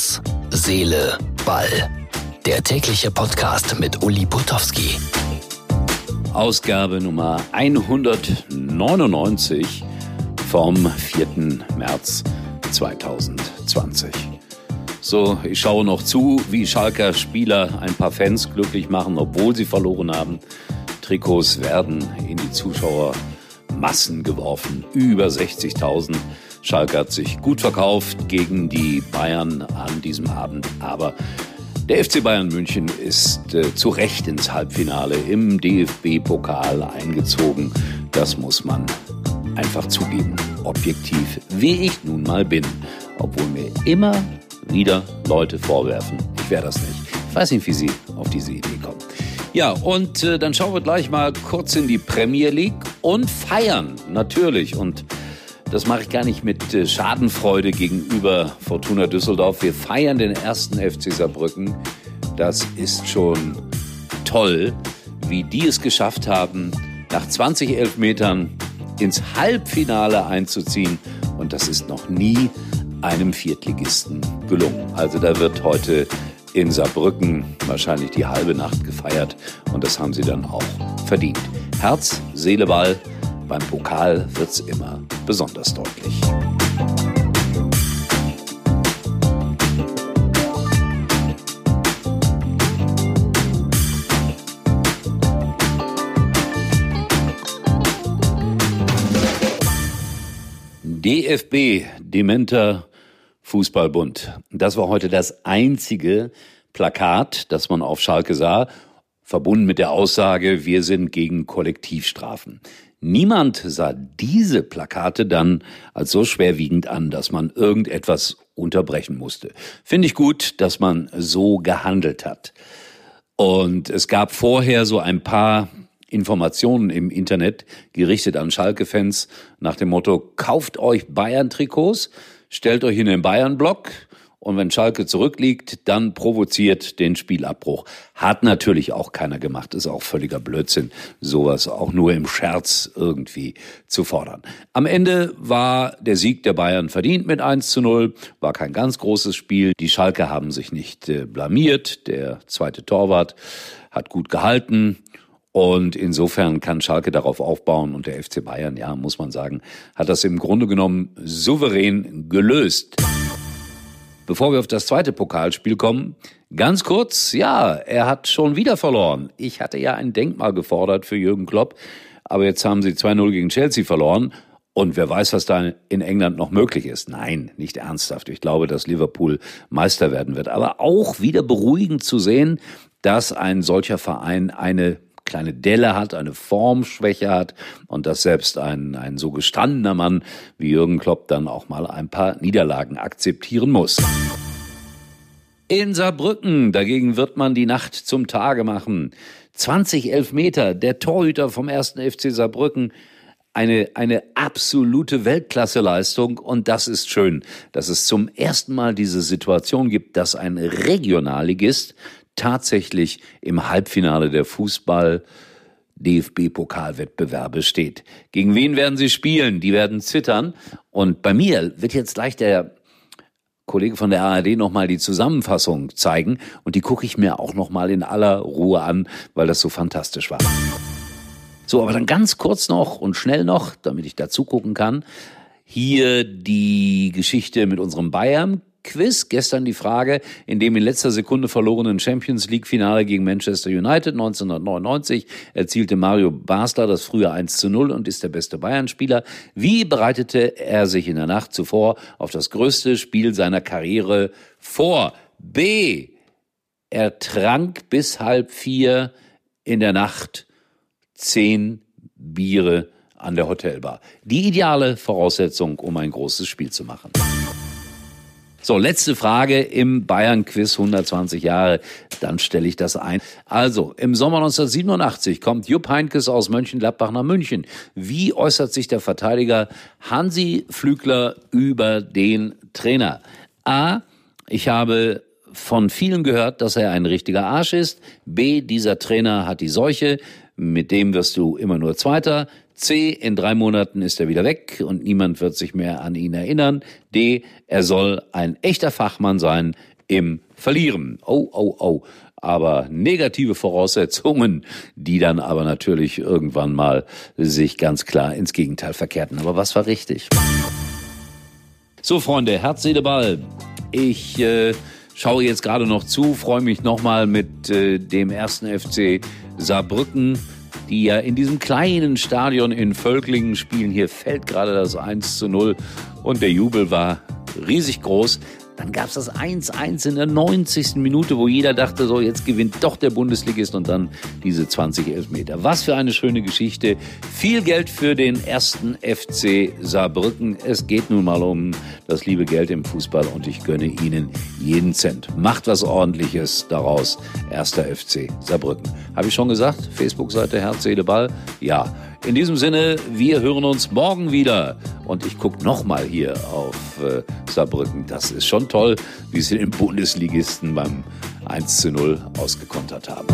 Herz, Seele, Ball. Der tägliche Podcast mit Uli Putowski. Ausgabe Nummer 199 vom 4. März 2020. So, ich schaue noch zu, wie Schalker Spieler ein paar Fans glücklich machen, obwohl sie verloren haben. Trikots werden in die Zuschauermassen geworfen. Über 60.000. Schalke hat sich gut verkauft gegen die Bayern an diesem Abend, aber der FC Bayern München ist äh, zu Recht ins Halbfinale im DFB-Pokal eingezogen. Das muss man einfach zugeben. Objektiv, wie ich nun mal bin. Obwohl mir immer wieder Leute vorwerfen, ich wäre das nicht. Ich weiß nicht, wie sie auf diese Idee kommen. Ja, und äh, dann schauen wir gleich mal kurz in die Premier League und feiern, natürlich. Und das mache ich gar nicht mit äh, Schadenfreude gegenüber Fortuna Düsseldorf. Wir feiern den ersten FC Saarbrücken. Das ist schon toll, wie die es geschafft haben, nach 20 Elfmetern ins Halbfinale einzuziehen. Und das ist noch nie einem Viertligisten gelungen. Also da wird heute in Saarbrücken wahrscheinlich die halbe Nacht gefeiert und das haben sie dann auch verdient. Herz, Seele, Ball. Beim Pokal wird's immer besonders deutlich. DFB, Dementer Fußballbund. Das war heute das einzige Plakat, das man auf Schalke sah, verbunden mit der Aussage, wir sind gegen Kollektivstrafen. Niemand sah diese Plakate dann als so schwerwiegend an, dass man irgendetwas unterbrechen musste. Finde ich gut, dass man so gehandelt hat. Und es gab vorher so ein paar Informationen im Internet gerichtet an Schalke-Fans nach dem Motto, kauft euch Bayern-Trikots, stellt euch in den Bayern-Block, und wenn Schalke zurückliegt, dann provoziert den Spielabbruch. Hat natürlich auch keiner gemacht. Ist auch völliger Blödsinn, sowas auch nur im Scherz irgendwie zu fordern. Am Ende war der Sieg der Bayern verdient mit 1 zu 0. War kein ganz großes Spiel. Die Schalke haben sich nicht äh, blamiert. Der zweite Torwart hat gut gehalten. Und insofern kann Schalke darauf aufbauen und der FC Bayern, ja, muss man sagen, hat das im Grunde genommen souverän gelöst. Bevor wir auf das zweite Pokalspiel kommen, ganz kurz, ja, er hat schon wieder verloren. Ich hatte ja ein Denkmal gefordert für Jürgen Klopp, aber jetzt haben sie 2-0 gegen Chelsea verloren. Und wer weiß, was da in England noch möglich ist. Nein, nicht ernsthaft. Ich glaube, dass Liverpool Meister werden wird. Aber auch wieder beruhigend zu sehen, dass ein solcher Verein eine kleine Delle hat, eine Formschwäche hat und dass selbst ein, ein so gestandener Mann wie Jürgen Klopp dann auch mal ein paar Niederlagen akzeptieren muss. In Saarbrücken dagegen wird man die Nacht zum Tage machen. 20 Elfmeter, der Torhüter vom ersten FC Saarbrücken eine, eine absolute Weltklasseleistung und das ist schön, dass es zum ersten Mal diese Situation gibt, dass ein Regionalligist tatsächlich im Halbfinale der Fußball DFB-Pokalwettbewerbe steht. Gegen wen werden sie spielen? Die werden zittern. Und bei mir wird jetzt gleich der Kollege von der ARD nochmal die Zusammenfassung zeigen. Und die gucke ich mir auch nochmal in aller Ruhe an, weil das so fantastisch war. So, aber dann ganz kurz noch und schnell noch, damit ich dazu gucken kann. Hier die Geschichte mit unserem Bayern Quiz. Gestern die Frage, in dem in letzter Sekunde verlorenen Champions League Finale gegen Manchester United 1999 erzielte Mario Basler das frühe 1 zu 0 und ist der beste Bayern-Spieler. Wie bereitete er sich in der Nacht zuvor auf das größte Spiel seiner Karriere vor? B. Er trank bis halb vier in der Nacht zehn Biere an der Hotelbar. Die ideale Voraussetzung, um ein großes Spiel zu machen. So, letzte Frage im Bayern-Quiz 120 Jahre. Dann stelle ich das ein. Also, im Sommer 1987 kommt Jupp Heinkes aus Mönchengladbach nach München. Wie äußert sich der Verteidiger Hansi Flügler über den Trainer? A. Ich habe von vielen gehört, dass er ein richtiger Arsch ist. B. Dieser Trainer hat die Seuche. Mit dem wirst du immer nur Zweiter. C. In drei Monaten ist er wieder weg und niemand wird sich mehr an ihn erinnern. D. Er soll ein echter Fachmann sein im Verlieren. Oh, oh, oh. Aber negative Voraussetzungen, die dann aber natürlich irgendwann mal sich ganz klar ins Gegenteil verkehrten. Aber was war richtig? So, Freunde, Herz, Seele, Ball. Ich äh, schaue jetzt gerade noch zu, freue mich nochmal mit äh, dem ersten FC Saarbrücken, die ja in diesem kleinen Stadion in Völklingen spielen. Hier fällt gerade das 1 zu 0 und der Jubel war riesig groß. Dann gab es das 1-1 in der 90. Minute, wo jeder dachte, so jetzt gewinnt doch der Bundesligist und dann diese 20 Elfmeter. Was für eine schöne Geschichte. Viel Geld für den ersten FC Saarbrücken. Es geht nun mal um das liebe Geld im Fußball und ich gönne Ihnen jeden Cent. Macht was ordentliches daraus. Erster FC Saarbrücken. Habe ich schon gesagt? Facebook-Seite Herz, Seele, Ball? Ja. In diesem Sinne, wir hören uns morgen wieder. Und ich gucke nochmal hier auf äh, Saarbrücken. Das ist schon toll, wie sie den Bundesligisten beim 1 zu 0 ausgekontert haben.